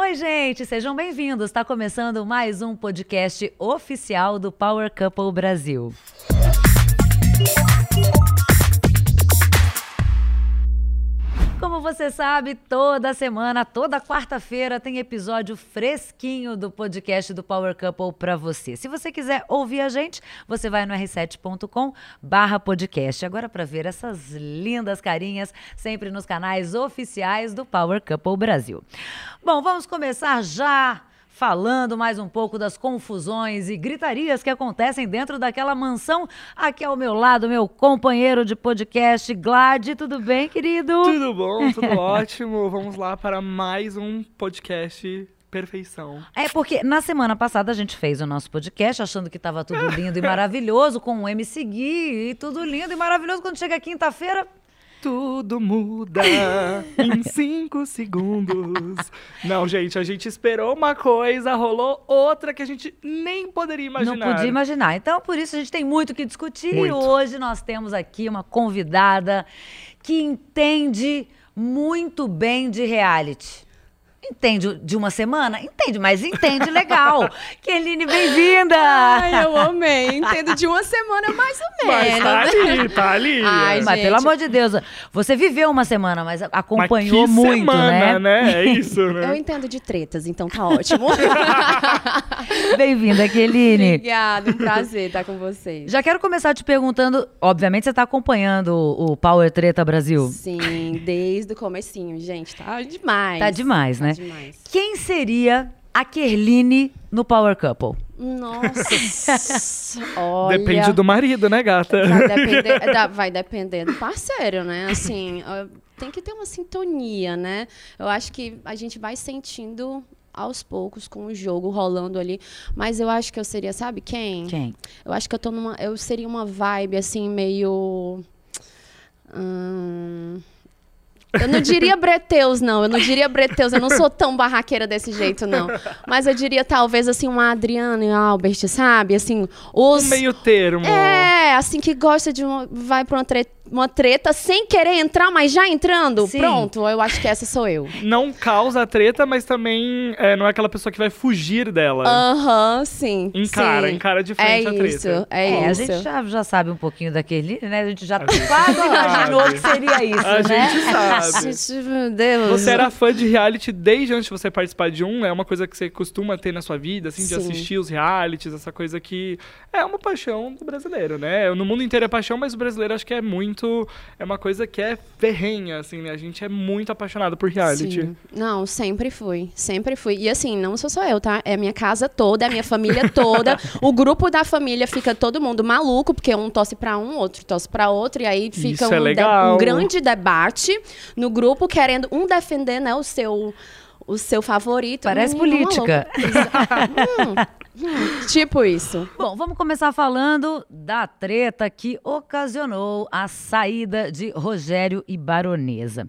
Oi, gente, sejam bem-vindos. Está começando mais um podcast oficial do Power Couple Brasil. Como você sabe, toda semana, toda quarta-feira tem episódio fresquinho do podcast do Power Couple para você. Se você quiser ouvir a gente, você vai no r7.com/podcast. Agora para ver essas lindas carinhas sempre nos canais oficiais do Power Couple Brasil. Bom, vamos começar já falando mais um pouco das confusões e gritarias que acontecem dentro daquela mansão. Aqui ao meu lado, meu companheiro de podcast, Glad. Tudo bem, querido? Tudo bom, tudo ótimo. Vamos lá para mais um podcast perfeição. É porque na semana passada a gente fez o nosso podcast achando que estava tudo lindo e maravilhoso com o MC Gui e tudo lindo e maravilhoso quando chega quinta-feira, tudo muda em cinco segundos. Não, gente, a gente esperou uma coisa, rolou outra que a gente nem poderia imaginar. Não podia imaginar. Então, por isso, a gente tem muito que discutir. Muito. E hoje nós temos aqui uma convidada que entende muito bem de reality. Entende de uma semana? Entende, mas entende legal. Keline, bem-vinda! Ai, eu amei. Entendo de uma semana mais ou menos. Mas tá ali, tá ali. Ai, mas gente. pelo amor de Deus, você viveu uma semana, mas acompanhou Mas que muito, semana, né? É isso, Eu né? entendo de tretas, então tá ótimo. Bem-vinda, Keline. Obrigada, um prazer estar com vocês. Já quero começar te perguntando, obviamente você está acompanhando o Power Treta Brasil. Sim, desde o comecinho, gente, tá demais. Tá demais, Tá né? demais. Quem seria a Kerline no Power Couple? Nossa, olha... Depende do marido, né, gata? Vai depender, da- vai depender do parceiro, né? Assim, tem que ter uma sintonia, né? Eu acho que a gente vai sentindo aos poucos com o jogo rolando ali. Mas eu acho que eu seria, sabe quem? Quem? Eu acho que eu tô numa. Eu seria uma vibe assim, meio. hum, eu não diria breteus, não. Eu não diria breteus. Eu não sou tão barraqueira desse jeito, não. Mas eu diria, talvez, assim, uma Adriana e Albert, sabe? Assim, os. Um meio termo. É, assim, que gosta de uma. Vai pra uma treta, uma treta sem querer entrar, mas já entrando. Sim. Pronto, eu acho que essa sou eu. Não causa treta, mas também é, não é aquela pessoa que vai fugir dela. Aham, sim. Encara, sim. encara de frente é a treta. Isso, é, É, a isso. gente já, já sabe um pouquinho da Kerline, né? A gente já gente quase sabe. imaginou que seria isso, A né? gente sabe. Gente, meu Deus. Você era fã de reality desde antes de você participar de um? É uma coisa que você costuma ter na sua vida, assim, de Sim. assistir os realities, essa coisa que é uma paixão do brasileiro, né? No mundo inteiro é paixão, mas o brasileiro acho que é muito. É uma coisa que é ferrenha, assim, né? A gente é muito apaixonado por reality. Sim. Não, sempre fui. Sempre fui. E assim, não sou só eu, tá? É a minha casa toda, é a minha família toda. o grupo da família fica todo mundo maluco, porque um tosse pra um, outro tosse pra outro. E aí fica Isso é um, de- legal. um grande debate no grupo, querendo um defender, né, o seu. O seu favorito. Parece Menino política. Hum, hum, tipo isso. Bom, vamos começar falando da treta que ocasionou a saída de Rogério e Baronesa.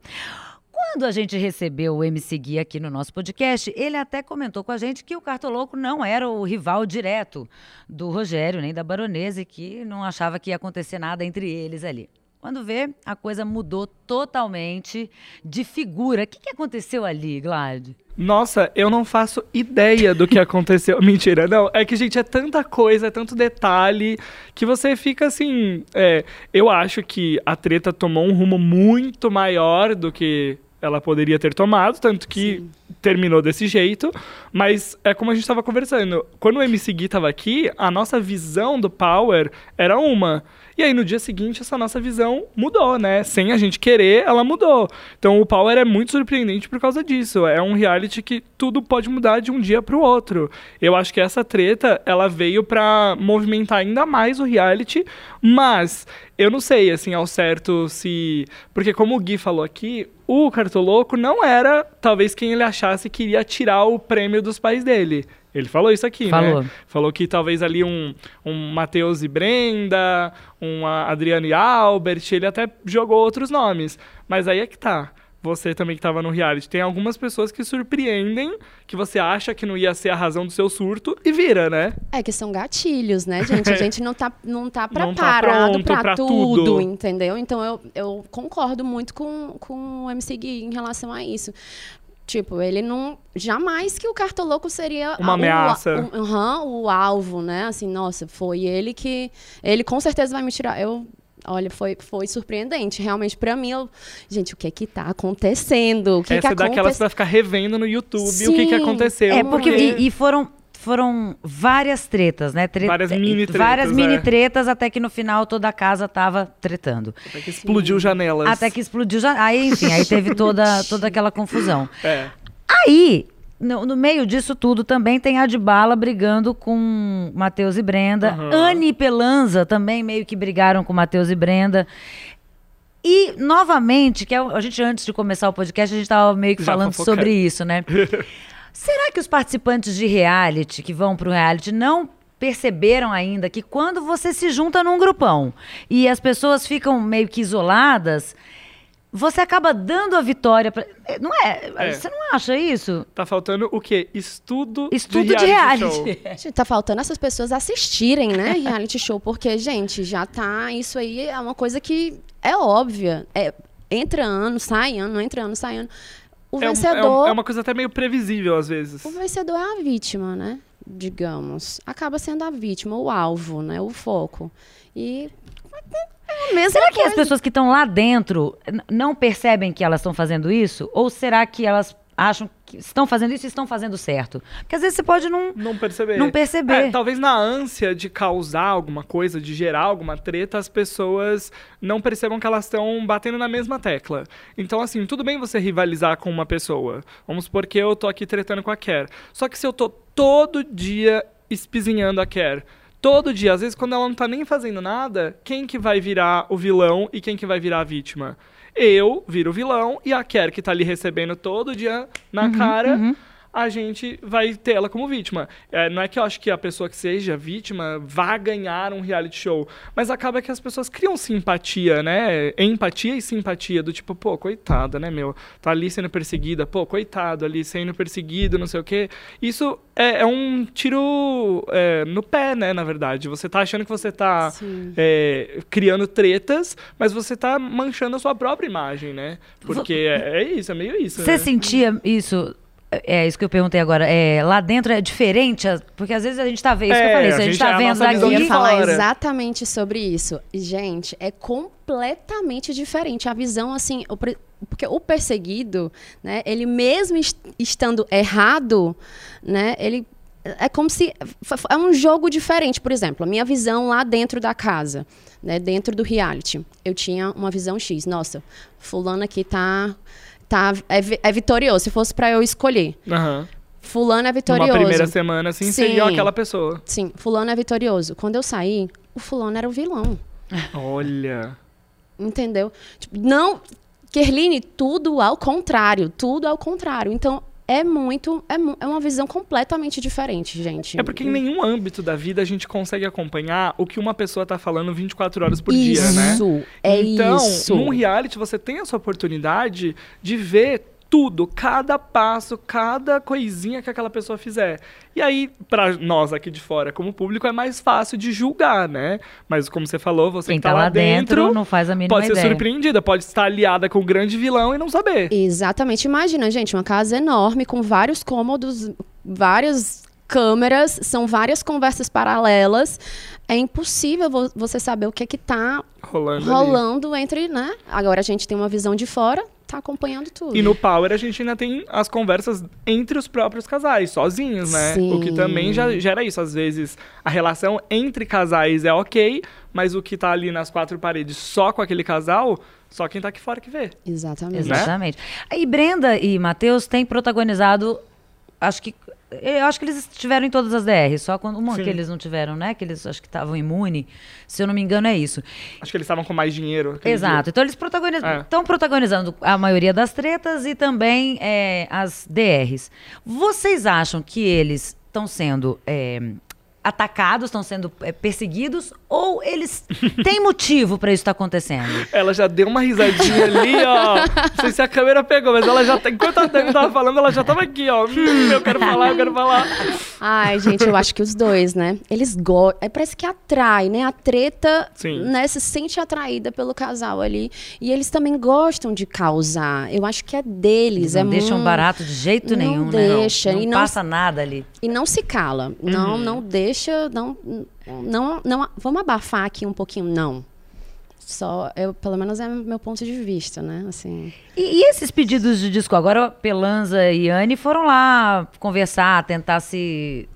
Quando a gente recebeu o MC Gui aqui no nosso podcast, ele até comentou com a gente que o Cartoloco não era o rival direto do Rogério nem da Baronesa e que não achava que ia acontecer nada entre eles ali. Quando vê, a coisa mudou totalmente de figura. O que, que aconteceu ali, Glad? Nossa, eu não faço ideia do que aconteceu. Mentira, não. É que, gente, é tanta coisa, é tanto detalhe, que você fica assim. é, eu acho que a treta tomou um rumo muito maior do que ela poderia ter tomado, tanto que terminou desse jeito. Mas é como a gente estava conversando. Quando o MC Gui estava aqui, a nossa visão do Power era uma. E aí, no dia seguinte, essa nossa visão mudou, né? Sem a gente querer, ela mudou. Então, o Power é muito surpreendente por causa disso. É um reality que tudo pode mudar de um dia pro outro. Eu acho que essa treta, ela veio pra movimentar ainda mais o reality, mas eu não sei, assim, ao certo se... Porque como o Gui falou aqui, o Cartoloco não era, talvez, quem ele achasse que iria tirar o prêmio dos pais dele. Ele falou isso aqui, Falou. né? Falou que talvez ali um, um Matheus e Brenda, um Adriano e Albert, ele até jogou outros nomes. Mas aí é que tá. Você também que tava no reality. Tem algumas pessoas que surpreendem, que você acha que não ia ser a razão do seu surto, e vira, né? É que são gatilhos, né, gente? A gente não tá, não tá Não tá preparado pra, pra tudo, tudo. entendeu? Então eu, eu concordo muito com, com o MC Gui em relação a isso. Tipo, ele não. Jamais que o cartoloco seria Uma a- ameaça. O, o, aham, o alvo, né? Assim, nossa, foi ele que. Ele com certeza vai me tirar. Eu. Olha, foi, foi surpreendente. Realmente, pra mim, eu. Gente, o que que tá acontecendo? O que Essa que é daquelas aconteceu? pra ficar revendo no YouTube o que, que Sim. aconteceu. É, porque. E, e foram. Foram várias tretas, né? Tre- Várias mini tretas, Várias mini é. tretas, até que no final toda a casa tava tretando. Até que explodiu janelas. Até que explodiu já. Aí, enfim, aí teve toda, toda aquela confusão. É. Aí, no, no meio disso tudo, também tem a de bala brigando com Matheus e Brenda. Aham. Anne e Pelanza também meio que brigaram com Matheus e Brenda. E, novamente, que é o- a gente, antes de começar o podcast, a gente estava meio que Já falando fofocando. sobre isso, né? Será que os participantes de reality, que vão pro reality, não perceberam ainda que quando você se junta num grupão e as pessoas ficam meio que isoladas, você acaba dando a vitória pra... Não é? É. Você não acha isso? Tá faltando o quê? Estudo, Estudo de reality. show. Gente, tá faltando essas pessoas assistirem, né, reality show, porque, gente, já tá. Isso aí é uma coisa que é óbvia. É, entra ano, sai ano, entra ano, sai ano. O É, um- é um- vencedor. é uma coisa até meio previsível às vezes. O vencedor é a vítima, né? Digamos. Acaba sendo a vítima, o alvo, né? O foco. E. É Será que as coisa. pessoas que estão lá dentro não percebem que elas estão fazendo isso? Ou será que elas acham que estão fazendo isso e estão fazendo certo? Porque às vezes você pode não. Não perceber. Não perceber. É, talvez na ânsia de causar alguma coisa, de gerar alguma treta, as pessoas não percebam que elas estão batendo na mesma tecla. Então, assim, tudo bem você rivalizar com uma pessoa. Vamos supor que eu tô aqui tretando com a Ker. Só que se eu tô todo dia espizinhando a Ker, todo dia, às vezes quando ela não tá nem fazendo nada, quem que vai virar o vilão e quem que vai virar a vítima? Eu viro o vilão e a Ker que tá ali recebendo todo dia na Uhum, cara a gente vai ter ela como vítima. É, não é que eu acho que a pessoa que seja vítima vá ganhar um reality show, mas acaba que as pessoas criam simpatia, né? Empatia e simpatia, do tipo, pô, coitada, né, meu? Tá ali sendo perseguida, pô, coitado, ali sendo perseguido, não sei o quê. Isso é, é um tiro é, no pé, né, na verdade. Você tá achando que você tá é, criando tretas, mas você tá manchando a sua própria imagem, né? Porque é, é isso, é meio isso. Você né? sentia isso? É isso que eu perguntei agora. É, lá dentro é diferente? Porque às vezes a gente tá vendo. Isso que eu É, falei. a Se a gente, gente tá é a vendo visão Eu ia daqui. falar exatamente sobre isso. Gente, é completamente diferente a visão, assim, o pre- porque o perseguido, né, ele mesmo est- estando errado, né, ele é como se é um jogo diferente, por exemplo, a minha visão lá dentro da casa, né, dentro do reality, eu tinha uma visão X, nossa, fulano aqui tá tá é, é vitorioso, se fosse para eu escolher. Aham. Fulano é vitorioso. primeira semana, assim, Sim. seria aquela pessoa. Sim, fulano é vitorioso. Quando eu saí, o fulano era o vilão. Olha. Entendeu? Tipo, não. Kerline, tudo ao contrário. Tudo ao contrário. Então, é muito. É, é uma visão completamente diferente, gente. É porque em nenhum âmbito da vida a gente consegue acompanhar o que uma pessoa tá falando 24 horas por dia, né? Isso, é então, isso. num reality você tem essa oportunidade de ver tudo, cada passo, cada coisinha que aquela pessoa fizer. E aí, pra nós aqui de fora, como público, é mais fácil de julgar, né? Mas como você falou, você Quem que tá tá lá lá dentro não faz a mínima pode ser ideia. surpreendida, pode estar aliada com o grande vilão e não saber. Exatamente. Imagina, gente, uma casa enorme com vários cômodos, várias câmeras, são várias conversas paralelas. É impossível vo- você saber o que é que tá Rolando, rolando entre, né? Agora a gente tem uma visão de fora, tá acompanhando tudo. E no Power a gente ainda tem as conversas entre os próprios casais, sozinhos, né? O que Sim. também já gera isso. Às vezes a relação entre casais é ok, mas o que tá ali nas quatro paredes só com aquele casal, só quem tá aqui fora que vê. Exatamente. Né? Exatamente. E Brenda e Matheus têm protagonizado, acho que. Eu acho que eles estiveram em todas as DRs, só quando uma Sim. que eles não tiveram, né? Que eles acho que estavam imune. Se eu não me engano, é isso. Acho que eles estavam com mais dinheiro. Exato. dia. Então eles protagonizam, É. estão protagonizando a maioria das tretas e também é, as DRs. Vocês acham que eles estão sendo é, atacados, estão sendo é, perseguidos ou eles têm motivo para isso estar acontecendo? Ela já deu uma risadinha ali, ó. Não sei se a câmera pegou, mas ela já tá. Enquanto a Dani tava falando, ela já tava aqui, ó. Hum, eu quero falar, eu quero falar. Ai, gente, eu acho que os dois, né? Eles gostam. Parece que atrai, né? A treta Sim. né, se sente atraída pelo casal ali. E eles também gostam de causar. Eu acho que é deles. Não é deixam muito- barato de jeito Não nenhum, né? deixa, Não, e não não- passa nada ali. E não se cala. Não, não deixa. Não, não, não. Vamos abafar aqui um pouquinho, não. Só, eu, pelo menos é meu ponto de vista, né? Assim. E, e esses pedidos de disco? Agora, Pelanza e Anne foram lá conversar, tentar se.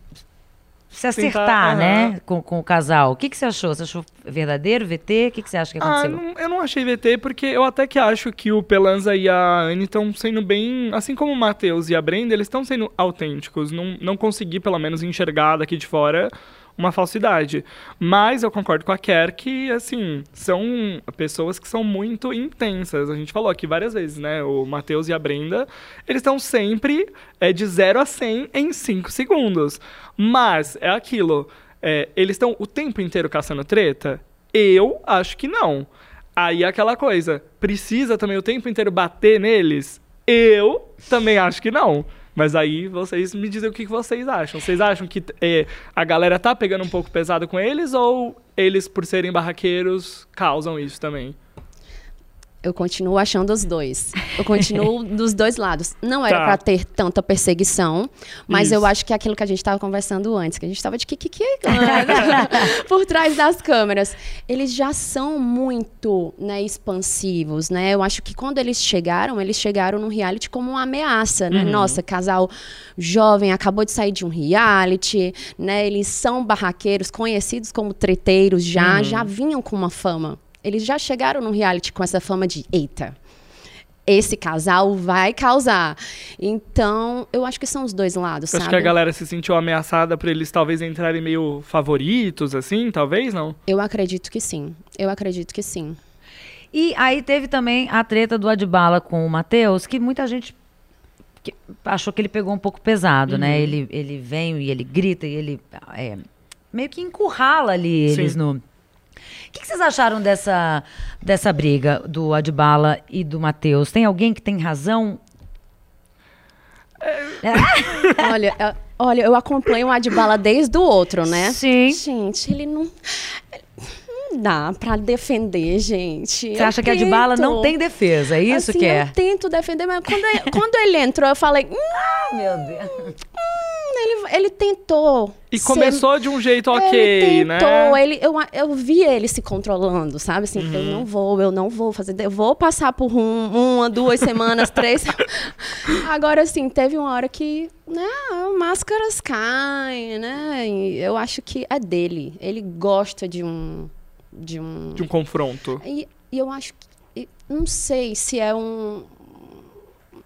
Se acertar, aham. né? Com, com o casal. O que, que você achou? Você achou verdadeiro, VT? O que, que você acha que Ah, aconteceu? não- eu não achei VT, porque eu até que acho que o Pelanza e a Anne estão sendo bem. Assim como o Matheus e a Brenda, eles estão sendo autênticos. Não, não consegui, pelo menos, enxergar daqui de fora uma falsidade. Mas eu concordo com a Kerr que, assim, são pessoas que são muito intensas. A gente falou aqui várias vezes, né? O Matheus e a Brenda, eles estão sempre é, de 0 a 100 em 5 segundos. Mas é aquilo. é, eles estão o tempo inteiro caçando treta? Eu acho que não. Aí é aquela coisa, precisa também o tempo inteiro bater neles? Eu também acho que não. Mas aí vocês me dizem o que vocês acham. Vocês acham que é, a galera tá pegando um pouco pesado com eles ou eles, por serem barraqueiros, causam isso também? Eu continuo achando os dois. Eu continuo dos dois lados. Não era Tá. pra ter tanta perseguição, mas eu Isso. acho que é aquilo que a gente estava conversando antes, que a gente estava de kikiki por trás das câmeras. Eles já são muito né, expansivos, né? Eu acho que quando eles chegaram, eles chegaram no reality como uma ameaça, né? Nossa, casal jovem acabou de sair de um reality, né? Eles são barraqueiros, conhecidos como treteiros já, já vinham com uma fama. Eles já chegaram no reality com essa fama de eita. Esse casal vai causar. Então, eu acho que são os dois lados, Acho sabe? que a galera se sentiu ameaçada por eles talvez entrarem meio favoritos, assim, talvez, não? Eu acredito que sim. Eu acredito que sim. E aí teve também a treta do Adbala com o Matheus, que muita gente que achou que ele pegou um pouco pesado, né? Ele, ele vem e ele grita e ele é, meio que encurrala ali eles Sim. no. O que, que vocês acharam dessa, dessa briga do Adbala e do Matheus? Tem alguém que tem razão? olha, é- olha, eu acompanho o Adbala desde o outro, né? Sim. Gente, ele não. Não dá pra defender, gente. Você acha que a Adbala não tem defesa? É isso assim, que é? Eu tento defender, mas quando, ele- quando ele entrou, eu falei. "Hum, Meu Deus. Ele, ele tentou. E ser- começou de um jeito ok, ele né? tentou, ele, eu, eu vi ele se controlando, sabe? Assim, eu Uhum. não vou, eu não vou fazer, eu vou passar por um- uma, duas semanas, três. Agora, assim, teve uma hora que, né, máscaras caem, né? E eu acho que é dele. Ele gosta de um, de um, De um confronto. e, e eu acho que. Não sei se é um,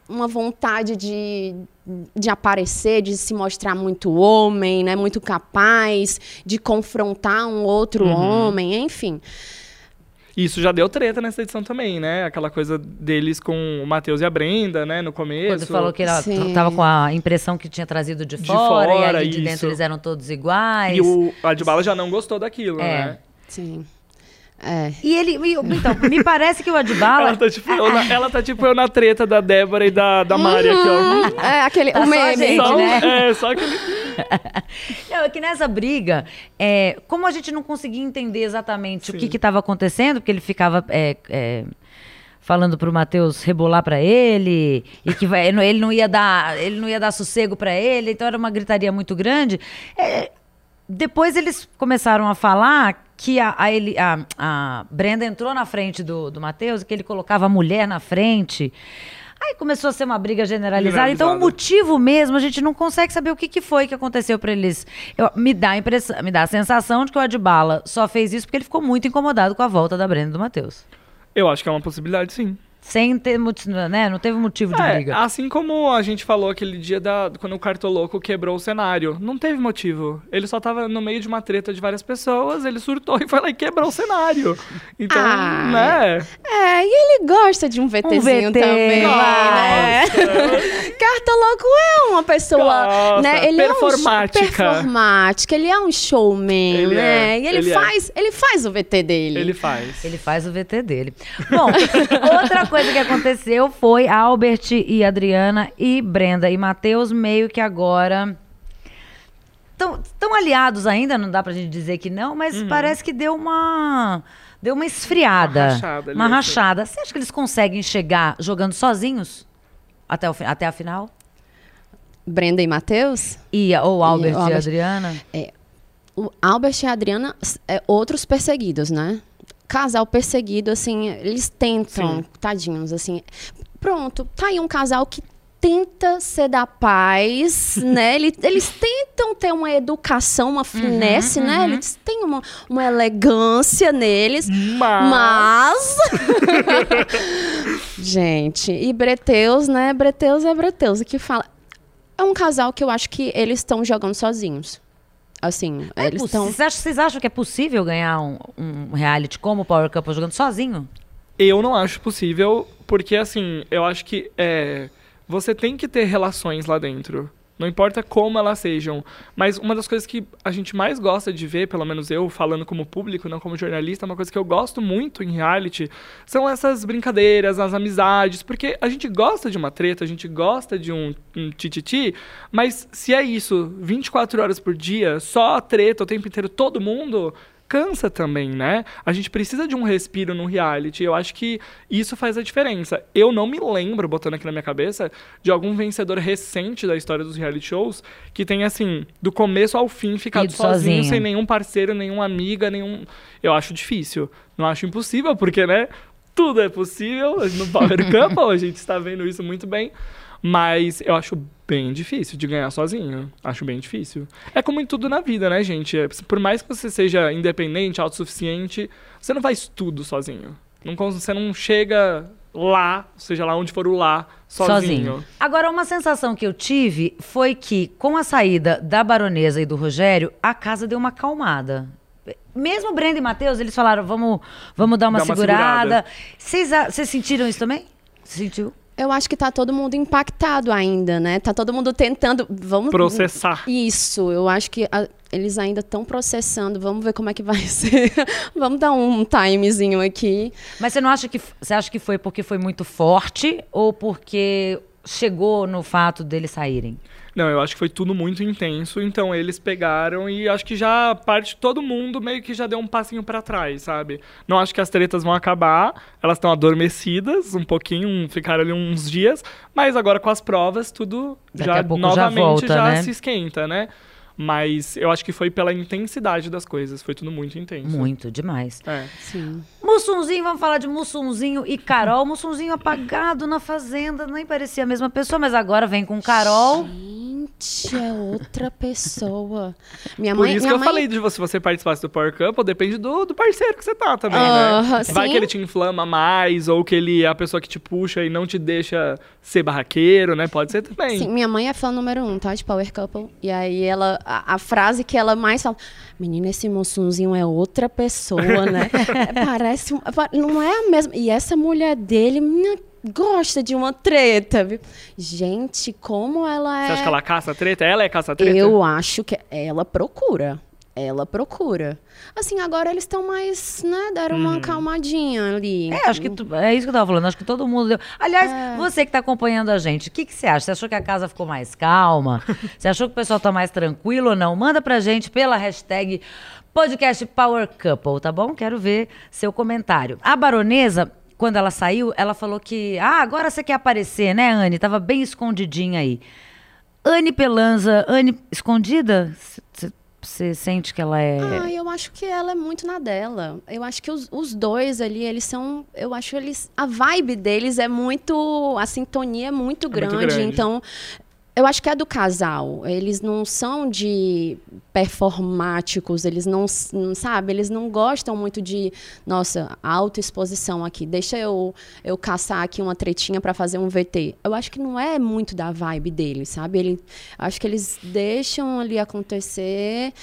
uma vontade de, de aparecer, de se mostrar muito homem, né? Muito capaz, de confrontar um outro Uhum. homem, enfim. Isso já deu treta nessa edição também, né? Aquela coisa deles com o Matheus e a Brenda, né? No começo. Quando falou que ela Sim. tava com a impressão que tinha trazido de De fora, e fora, ali de isso. dentro eles eram todos iguais. E o Adbala já não gostou daquilo, É. né? Sim. É. E ele. Então, me parece que o Adbala. Ela tá, tipo, eu na, ela tá tipo eu na treta da Débora e da, da Mari aqui, ó. É aquele Tá o só a meme. gente, Só, né? É, só aquele. Não, é que nessa briga, é, como a gente não conseguia entender exatamente o Sim. que estava acontecendo, porque ele ficava. é, é, Falando pro Matheus rebolar pra ele e que vai- ele não ia dar ele não ia dar sossego pra ele, então era uma gritaria muito grande. É, depois eles começaram a falar que a, a, ele, a, a Brenda entrou na frente do, do Matheus, que ele colocava a mulher na frente. Aí começou a ser uma briga generalizada. Então, o Generalizada. motivo mesmo, a gente não consegue saber o que, que foi que aconteceu pra eles. Eu- me, dá a impressão, me dá a sensação de que o Adbala só fez isso porque ele ficou muito incomodado com a volta da Brenda e do Matheus. Eu acho que é uma possibilidade, sim. Sem ter motivo, né? Não teve motivo de É, briga. assim como a gente falou aquele dia da, quando o Cartoloco quebrou o cenário. Não teve motivo. Ele só tava no meio de uma treta de várias pessoas, ele surtou e foi lá e quebrou o cenário. Então, Ah, né? É, e ele gosta de um VTzinho VT, também, né? Cartoloco é uma pessoa, Gosta, né? Ele performática. é um performática, ele é um showman, Ele né? é, E ele, ele é. faz, ele faz o VT dele. Ele faz. Ele faz o VT dele. Bom, outra coisa que aconteceu foi Albert e Adriana e Brenda e Matheus meio que agora tão, tão aliados ainda, não dá pra gente dizer que não, mas parece que deu uma. Deu uma esfriada. Uma rachada Uma assim. rachada. Você acha que eles conseguem chegar jogando sozinhos até, o, até a final? Brenda e Matheus? E, ou Albert e, Albert. Adriana? O Albert e a Adriana, é, outros perseguidos, né? Casal perseguido, assim, eles tentam, Sim. tadinhos, assim. Pronto, tá aí um casal que tenta ser da paz, né? Ele- Eles, tentam ter uma educação, uma finesse, né? Eles têm uma, uma elegância neles. Mas... Mas. Gente, e Breteus, né? Breteus é Breteus. O que fala. É um casal que eu acho que eles estão jogando sozinhos. Assim, É eles estão. Vocês acham, vocês acham que é possível ganhar um, um reality como o Power Couple jogando sozinho? Eu não acho possível, porque assim, eu acho que é, você tem que ter relações lá dentro. Não importa como elas sejam. Mas uma das coisas que a gente mais gosta de ver, pelo menos eu falando como público, não como jornalista, uma coisa que eu gosto muito em reality, são essas brincadeiras, as amizades, porque a gente gosta de uma treta, a gente gosta de um, um tititi, mas se é isso 24 horas por dia, só treta o tempo inteiro, todo mundo, cansa também, né? A gente precisa de um respiro no reality. Eu acho que isso faz a diferença. Eu não me lembro, botando aqui na minha cabeça, de algum vencedor recente da história dos reality shows que tenha, assim, do começo ao fim, ficado sozinho, sozinho. sem nenhum parceiro, nenhuma amiga, nenhum. Eu acho difícil. Não acho impossível, porque, né? Tudo é possível no Power Couple, a gente está vendo isso muito bem. Mas eu acho bem difícil de ganhar sozinho. Acho bem difícil. É como em tudo na vida, né, gente? É, Por mais que você seja independente, autossuficiente, você não faz tudo sozinho. Não, você não chega lá, seja lá onde for o lá, sozinho. Agora, uma sensação que eu tive foi que, com a saída da baronesa e do Rogério, a casa deu uma acalmada. Mesmo Brenda e Matheus, eles falaram, vamos, vamos dar uma Dá segurada. Vocês sentiram isso também? Você sentiu? Eu acho que tá todo mundo impactado ainda, né? Tá todo mundo tentando. Vamos. Processar. Isso, eu acho que a- eles ainda estão processando. Vamos ver como é que vai ser. Vamos dar um timezinho aqui. Mas você não acha que você acha que foi porque foi muito forte ou porque chegou no fato deles saírem? Não, eu acho que foi tudo muito intenso, então eles pegaram e acho que já parte todo mundo meio que já deu um passinho pra trás, sabe? Não acho que as tretas vão acabar, elas estão adormecidas um pouquinho, ficaram ali uns dias, mas agora com as provas tudo Daqui já a pouco já novamente volta, já né? se esquenta, né? Mas eu acho que foi pela intensidade das coisas, foi tudo muito intenso. Muito, demais. É. Sim. Mussunzinho, vamos falar de Mussunzinho e Carol. Mussunzinho apagado na fazenda, nem parecia a mesma pessoa, mas agora vem com Carol. Gente, é outra pessoa. Minha Por mãe. isso que minha eu mãe... falei de você, se você participasse do Power Couple, depende do, do parceiro que você tá também, Aham, né? Vai sim. que ele te inflama mais, ou que ele é a pessoa que te puxa e não te deixa ser barraqueiro, né? Pode ser também. Sim, minha mãe é fã número um, tá? De Power Couple. E aí ela. A, a frase que ela mais fala. Menina, esse moçunzinho é outra pessoa, né? É, Parece. pa- Não é a mesma. E essa mulher dele menina, gosta de uma treta, viu? Gente, como ela é. Você acha que ela caça treta? Ela é caça treta? Eu acho que ela procura. Ela procura. Assim, agora eles estão mais, né? Deram Uhum. uma calmadinha ali. É, acho que tu- é isso que eu tava falando. Acho que todo mundo deu. Aliás, você que tá acompanhando a gente, o que, que você acha? Você achou que a casa ficou mais calma? você achou que o pessoal tá mais tranquilo ou não? Manda pra gente pela hashtag podcast Power Couple, tá bom? Quero ver seu comentário. A baronesa, quando ela saiu, ela falou que. Ah, agora você quer aparecer, né, Anne? Tava bem escondidinha aí. Anne Pelanza, Anne escondida? Você sente que ela é. Ah, eu acho que ela é muito na dela. Eu acho que os, os dois ali, eles são. Eu acho eles. A vibe deles é muito. A sintonia é muito muito grande. grande. Então. Eu acho que é do casal. Eles não são de performáticos, eles não, não sabe, eles não gostam muito de, nossa, autoexposição aqui. Deixa eu eu caçar aqui uma tretinha pra fazer um VT. Eu acho que não é muito da vibe deles, sabe? Ele, acho que eles deixam ali acontecer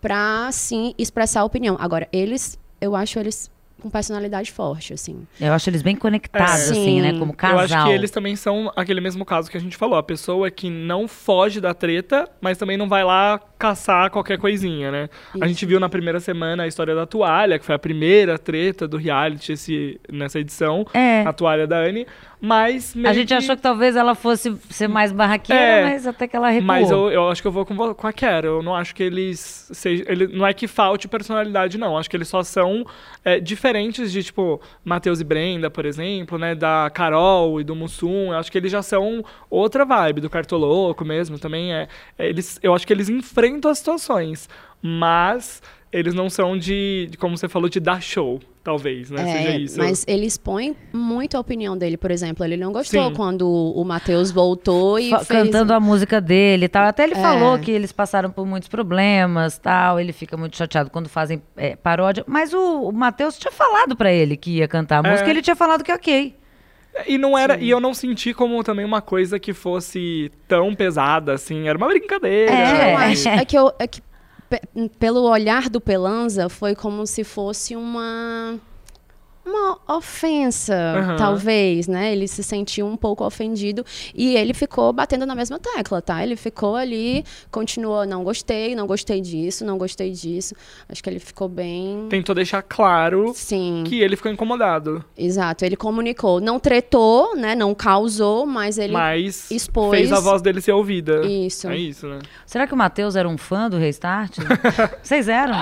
pra, sim, expressar a opinião. Agora, eles, eu acho eles com personalidade forte, assim. Eu acho eles bem conectados, É. assim, né? Sim. Como Eu casal. acho que eles também são aquele mesmo caso que a gente falou. A pessoa que não foge da treta, mas também não vai lá caçar qualquer coisinha, né? A gente viu na primeira semana a história da toalha, que foi a primeira treta do reality esse, nessa edição. É. A toalha da Anne. Mas A gente que- achou que talvez ela fosse ser mais barraqueira, É, mas até que ela recuou. Mas eu, eu acho que eu vou com, vo- com a Kera. Eu não acho que eles sejam. Ele, não é que falte personalidade, não. Acho que eles só são é, diferentes de, tipo, Matheus e Brenda, por exemplo, né? Da Carol e do Mussum. Eu acho que eles já são outra vibe, do Cartoloco mesmo. Também é. é, eles, eu acho que eles enfrentam as situações. Mas eles não são de, de, como você falou, de dar show, talvez, né? É, Seja isso. Mas ele expõe muito a opinião dele, por exemplo. Ele não gostou Sim. quando o Matheus voltou e Fa- fez... Cantando a música dele e tal. Até ele É. falou que eles passaram por muitos problemas tal. Ele fica muito chateado quando fazem é, paródia. Mas o, o Matheus tinha falado pra ele que ia cantar a É. música e ele tinha falado que ok. E não era, e eu não senti como também uma coisa que fosse tão pesada assim, era uma brincadeira. É. Eu acho, é que, eu, é que pe- pelo olhar do Pelanza, foi como se fosse uma. Uma ofensa, Aham. talvez, né? Ele se sentiu um pouco ofendido e ele ficou batendo na mesma tecla, tá? Ele ficou ali, continuou, não gostei, não gostei disso, não gostei disso. Acho que ele ficou bem. Tentou deixar claro Sim, que ele ficou incomodado. exato. Ele comunicou. Não tretou, né? Não causou, mas ele. mas expôs- fez a voz dele ser ouvida. Isso. É isso, né? Será que o Matheus era um fã do Restart? Vocês eram?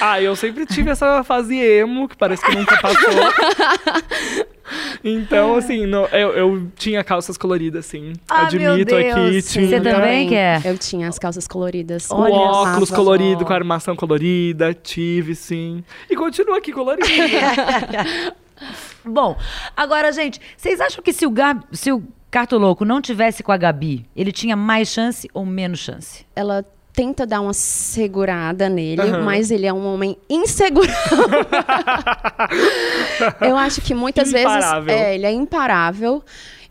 Ah, eu sempre tive essa fase emo, que parece que nunca passou. então, assim, no- eu, eu tinha calças coloridas, sim. Ah, meu Admito aqui, tinha. Você também quer? Eu tinha as calças coloridas. O Olha óculos colorido, com a armação colorida, tive, sim. E continua aqui colorido. Bom, agora, gente, vocês acham que se o, Gab, se o Cartoloco não tivesse com a Gabi, ele tinha mais chance ou menos chance? Ela tenta dar uma segurada nele, Aham. mas ele é um homem inseguro. Eu acho que muitas Imparável. vezes é, ele é imparável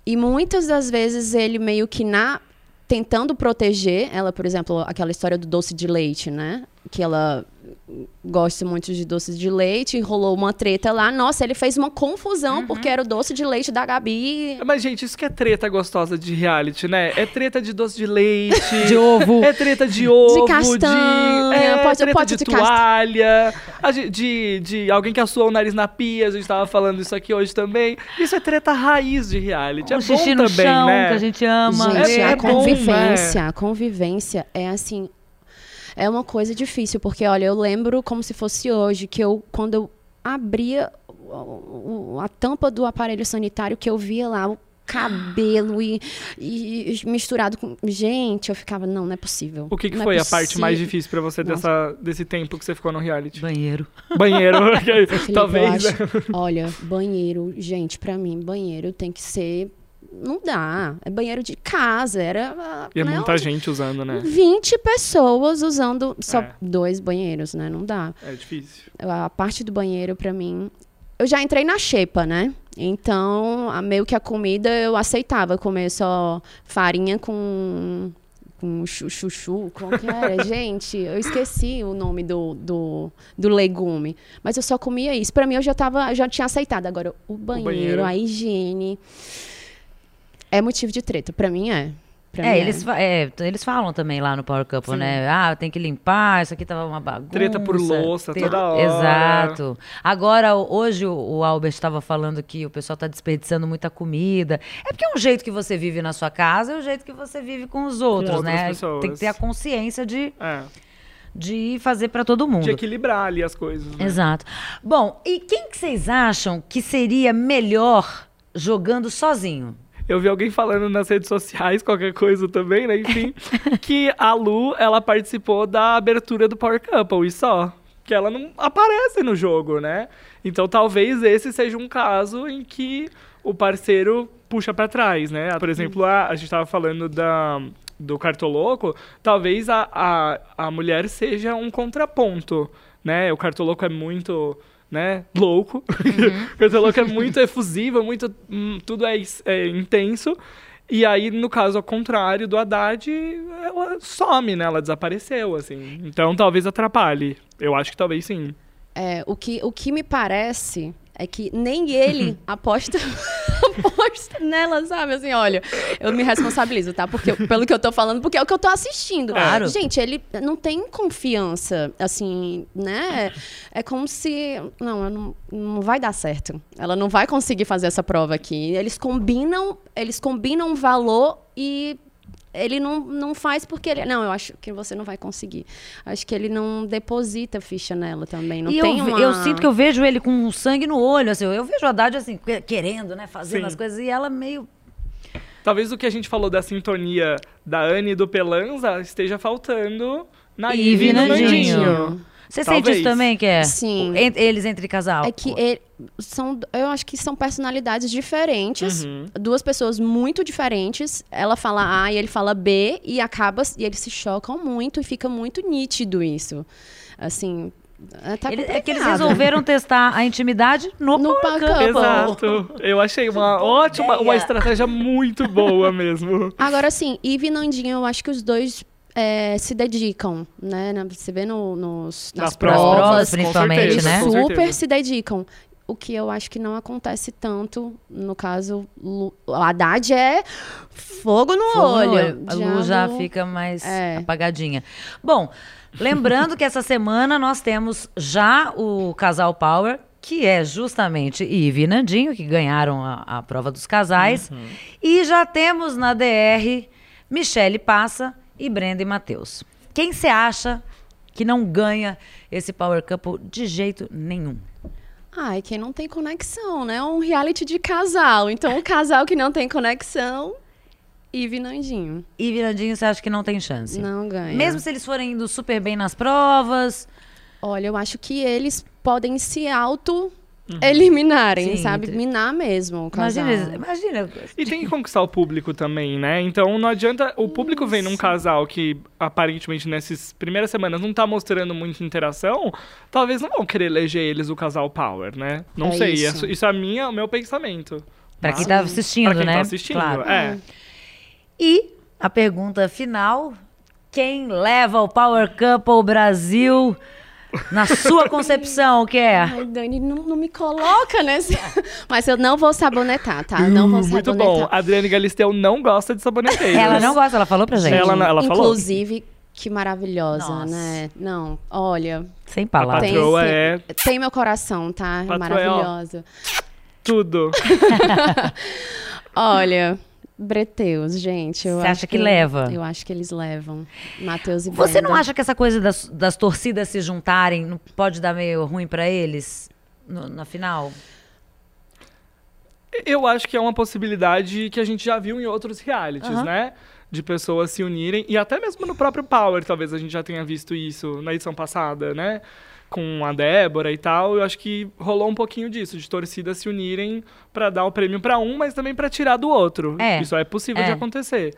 e muitas das vezes ele meio que na tentando proteger ela, por exemplo, aquela história do doce de leite, né? Que ela gosta muito de doce de leite, e rolou uma treta lá. Nossa, ele fez uma confusão Uhum. porque era o doce de leite da Gabi. Mas, gente, isso que é treta gostosa de reality, né? É treta de doce de leite. De ovo. É treta de ovo, castanha, é, pode- treta pode de, de toalha, de, de alguém que assou o nariz na pia, a gente tava falando isso aqui hoje também. Isso é treta raiz de reality. É o bom também, chão, né? que a gente ama. Gente, É- a é bom, convivência, a convivência é assim, é uma coisa difícil, porque olha, eu lembro como se fosse hoje, que eu, quando eu abria a tampa do aparelho sanitário, que eu via lá o cabelo e, e misturado com. Gente, eu ficava, não, não é possível. O que, que é foi a parte mais difícil pra você dessa, desse tempo que você ficou no reality? Banheiro. Banheiro, talvez. acho- olha, banheiro, gente, pra mim, banheiro tem que ser. Não dá. É banheiro de casa. Era. ah, E é né, muita onde- gente usando, né? 20 pessoas usando só É. dois banheiros, né? Não dá. É difícil. A parte do banheiro, pra mim. Eu já entrei na xepa, né? Então, a- meio que a comida eu aceitava comer só farinha com. Com chu- chuchu, como que era? Gente, eu esqueci o nome do, do, do legume. Mas eu só comia isso. Pra mim, eu já, tava, já tinha aceitado. Agora, o banheiro, banheiro. a higiene. É motivo de treta. Pra mim, é. Pra mim É, eles, fa- é, eles falam também lá no Power Couple, Sim. né? Ah, tem que limpar, isso aqui tava uma bagunça. Treta por louça Te- toda hora. Exato. Agora, hoje o- Albert estava falando que o pessoal tá desperdiçando muita comida. É porque é um jeito que você vive na sua casa é o jeito que você vive com os outros, outras né? pessoas. Tem que ter a consciência de, É. de fazer para todo mundo. De equilibrar ali as coisas. né? Exato. Bom, e quem que vocês acham que seria melhor jogando sozinho? Eu vi alguém falando nas redes sociais, qualquer coisa também, né? Enfim, que a Lu, ela participou da abertura do Power Couple e só. Que ela não aparece no jogo, né? Então talvez esse seja um caso em que o parceiro puxa pra trás, né? Por exemplo, a, a gente tava falando da, do Cartoloco, talvez a, a, a mulher seja um contraponto, né? O Cartoloco é muito né, louco. o Cartoloco é muito efusivo, muito, hum, tudo é, é intenso. E aí, no caso ao contrário do Haddad, ela some, né? Ela desapareceu, assim. Então talvez atrapalhe. Eu acho que talvez sim. É, o, que, o que me parece é que nem ele aposta. aposto nela, sabe? Assim, olha, eu me responsabilizo, tá? Porque, pelo que eu tô falando, porque é o que eu tô assistindo. Claro. Gente, ele não tem confiança, assim, né? É como se. Não, não, não vai dar certo. Ela não vai conseguir fazer essa prova aqui. Eles combinam, eles combinam um valor e ele não, não faz porque ele. Não, eu acho que você não vai conseguir. Acho que ele não deposita ficha nela também. Não e tem eu, uma... eu sinto que eu vejo ele com sangue no olho, assim. Eu vejo a Haddad, assim, que- querendo, né? Fazendo Sim. as coisas. E ela meio... Talvez o que a gente falou da sintonia da Anne e do Pelanza esteja faltando na Ivy Ivy e no Nandinho. Nandinho. Você Talvez. sente isso também, que é? Sim. Eles entre casal. É que ele- são, eu acho que são personalidades diferentes, Uhum. duas pessoas muito diferentes. Ela fala A e ele fala B e acaba e eles se chocam muito e fica muito nítido isso. Assim, é, tá Ele- é que eles resolveram testar a intimidade no, No Power. Exato. Eu achei uma ótima, uma estratégia muito boa mesmo. Agora sim, Eve e Nandinho, eu acho que os dois é, se dedicam, né? Você vê no- nos, nas, Nas provas, provas, principalmente, certeza, né? super se dedicam. O que eu acho que não acontece tanto, no caso, Lu, Haddad é fogo no Fogo no olho. olho. A Lu já fica mais É. apagadinha. Bom, lembrando que essa semana nós temos já o casal Power, que é justamente Ive e Nandinho, que ganharam a, a prova dos casais. Uhum. E já temos na DR Michele Passa e Brenda e Matheus. Quem você acha que não ganha esse Power Couple de jeito nenhum? Ai, quem não tem conexão, né? Um reality de casal. Então, um casal que não tem conexão, e Nandinho. Ive e Nandinho, você acha que não tem chance? Não ganha. Mesmo se eles forem indo super bem nas provas. Olha, eu acho que eles podem se auto eliminarem, Sim, sabe? entre- Minar mesmo o casal. Imagina, imagina. E tem que conquistar o público também, né? Então não adianta. O público vem num casal que aparentemente nessas primeiras semanas não tá mostrando muita interação. Talvez não vão querer eleger eles o casal Power, né? Não É sei. isso. Isso, isso é a minha, o meu pensamento. Pra Mas- quem tá assistindo, pra quem né? tá assistindo. Claro. É. E a pergunta final: quem leva o Power Couple Brasil na sua concepção, que é? Ai, Dani, não, não me coloca nesse. Mas eu não vou sabonetar, tá? Não vou muito sabonetar. bom. A Adriane Galisteu não gosta de saboneteiros. Ela não gosta, ela falou pra gente. Ela ela falou? Inclusive, que maravilhosa, Nossa. né? Não, olha, Sem palavras. tem, tem- é tem meu coração, tá? É, ó. Maravilhosa. tudo. Olha, Breteus, gente. Eu Você acho acha que leva? Eu acho que eles levam. Matheus e Você não Brenda. acha que essa coisa das, das torcidas se juntarem não pode dar meio ruim pra eles no- na final? Eu acho que é uma possibilidade que a gente já viu em outros realities, Aham. né? De pessoas se unirem. E até mesmo no próprio Power, talvez a gente já tenha visto isso na edição passada, né? Com a Débora e tal. Eu acho que rolou um pouquinho disso, de torcidas se unirem pra dar o prêmio pra um, mas também pra tirar do outro. É. Isso é possível É. de acontecer.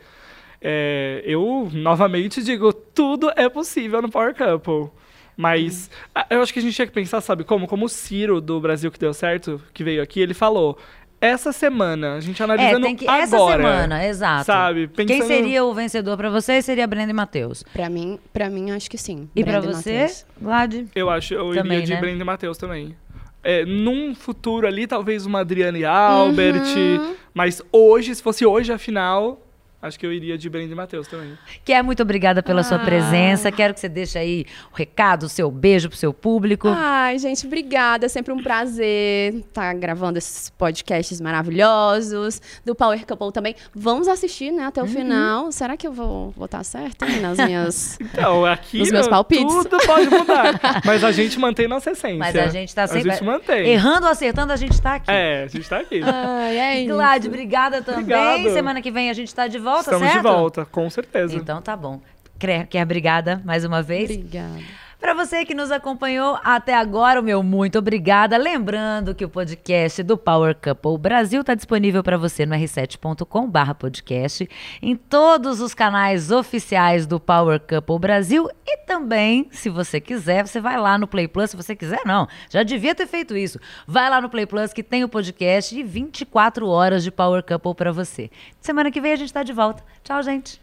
É, eu, novamente, digo, tudo é possível no Power Couple. Mas eu acho que a gente tinha que pensar, sabe, como? Como o Ciro do Brasil que deu certo, que veio aqui, ele falou. Essa semana, a gente É, analisando tem que. agora. Essa semana, exato. Sabe? Quem Pensando- seria o vencedor pra você seria Brenda e Matheus. Pra mim, pra mim, acho que sim. E pra Brenda você. Glad? Eu acho, eu Também, iria de né? Brenda e Matheus também. É, num futuro ali, talvez uma Adriane Albert. Uhum. Mas hoje, se fosse hoje a final, acho que eu iria de Brenda e Matheus também. Quer muito obrigada pela sua Ah. presença. Quero que você deixe aí o recado, o seu beijo pro seu público. Ai, gente, obrigada. É sempre um prazer estar gravando esses podcasts maravilhosos. Do Power Couple também. Vamos assistir, né, Uhum. até o final. Será que eu vou votar certo hein, nas minhas. Então, aqui Nos meus palpites. tudo pode mudar. mas a gente mantém nossa essência. Mas a gente tá sempre. A gente mantém. Errando ou acertando, a gente tá aqui. É, a gente tá aqui. Ai, é isso. Glad, obrigada também. Obrigado. Semana que vem a gente tá de volta, Estamos certo? de volta, com certeza. Então tá bom. Quer, quer obrigada mais uma vez? Obrigada. Para você que nos acompanhou até agora, o meu muito obrigada. Lembrando que o podcast do Power Couple Brasil está disponível para você no r7.com/podcast, em todos os canais oficiais do Power Couple Brasil e também, se você quiser, você vai lá no Play Plus, se você quiser não, já devia ter feito isso. Vai lá no Play Plus que tem o podcast e 24 horas de Power Couple para você. Semana que vem a gente está de volta. Tchau, gente.